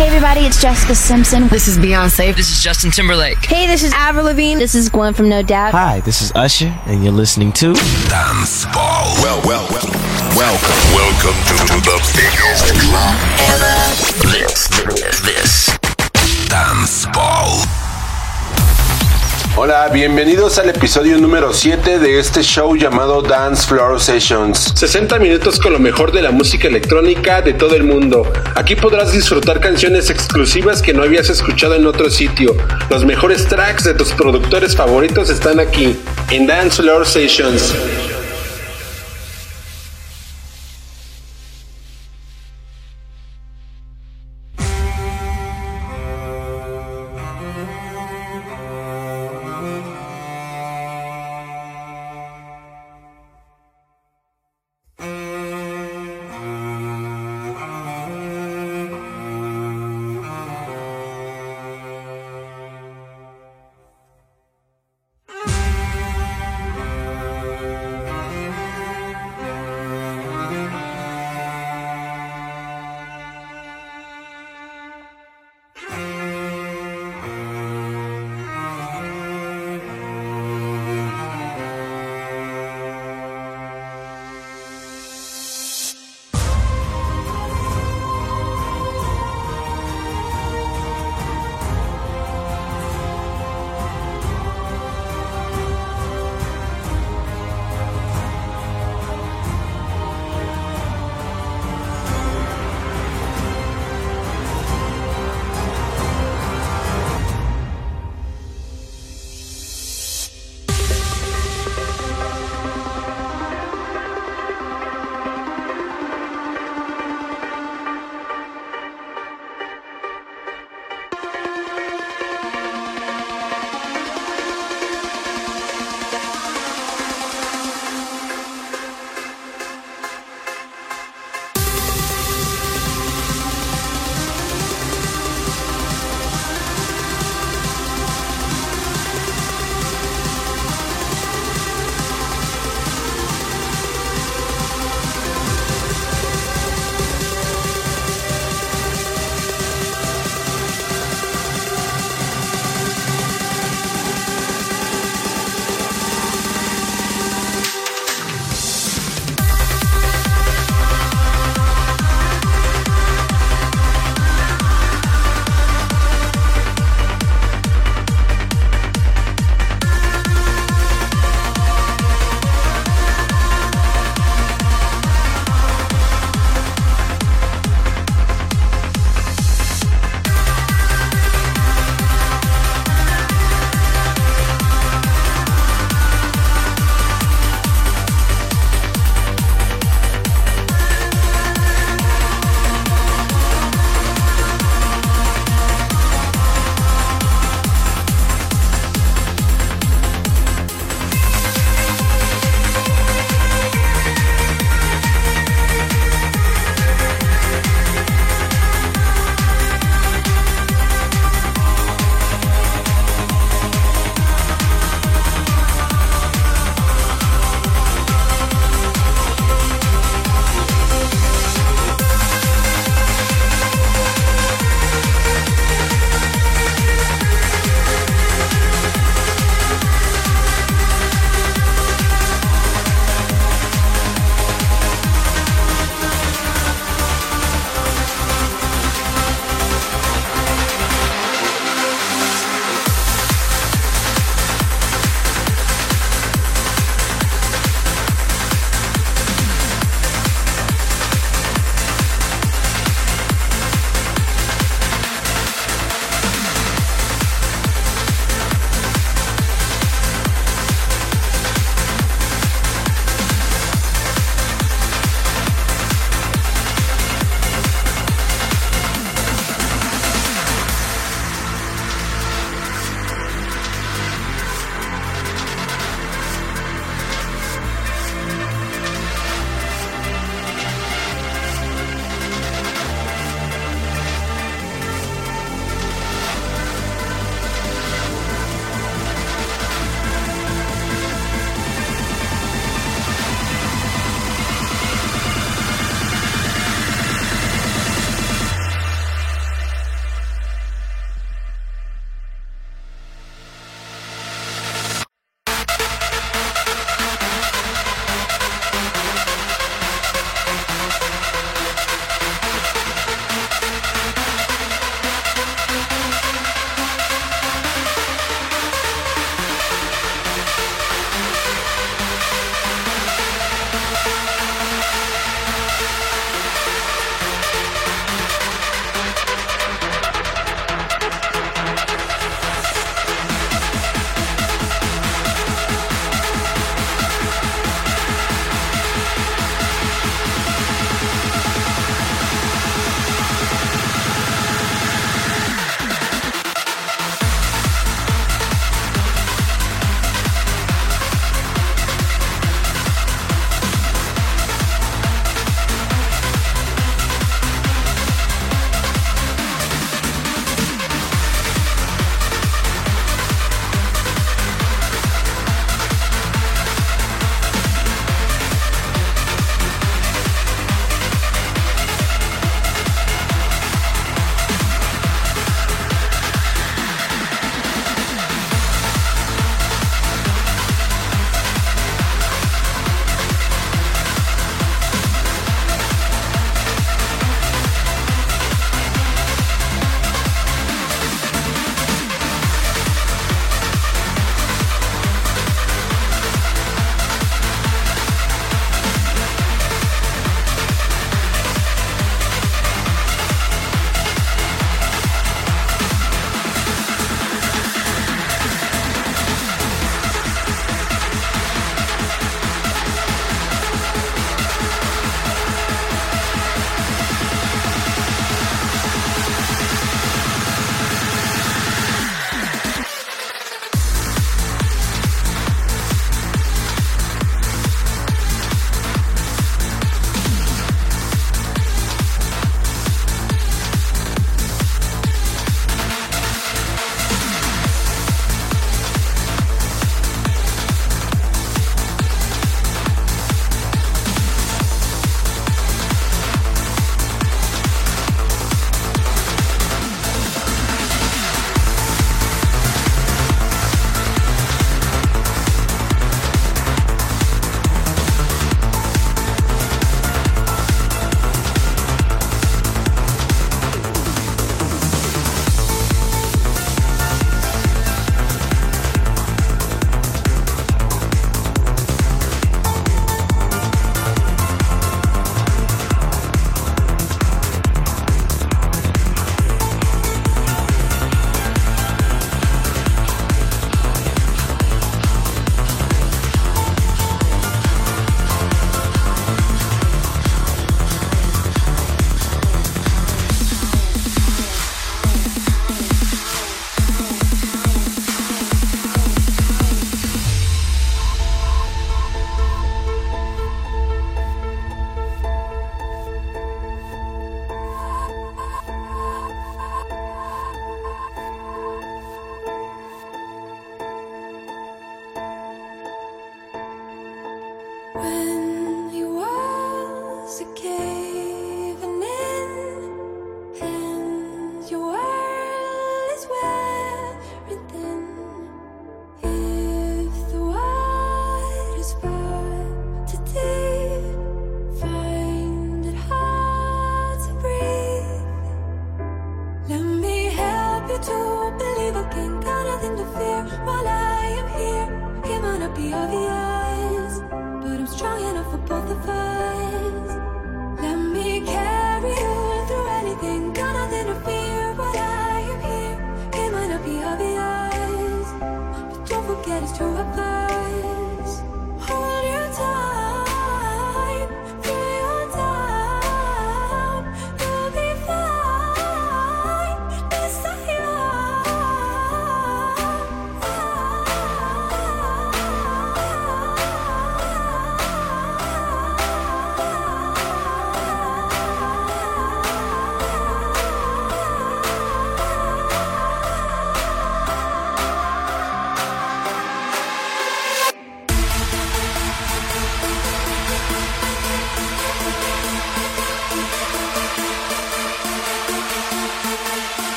Hey everybody, it's Jessica Simpson. This is Beyonce. This is Justin Timberlake. Hey, this is Avril Lavigne. This is Gwen from No Doubt. Hi, this is Usher, and you're listening to Dance Ball. Well, well, well. Welcome. Welcome to, to the biggest club ever. This, this, this. Dance Ball. Hola, bienvenidos al episodio número 7 de este show llamado Dance Floor Sessions. 60 minutos con lo mejor de la música electrónica de todo el mundo. Aquí podrás disfrutar canciones exclusivas que no habías escuchado en otro sitio. Los mejores tracks de tus productores favoritos están aquí, en Dance Floor Sessions.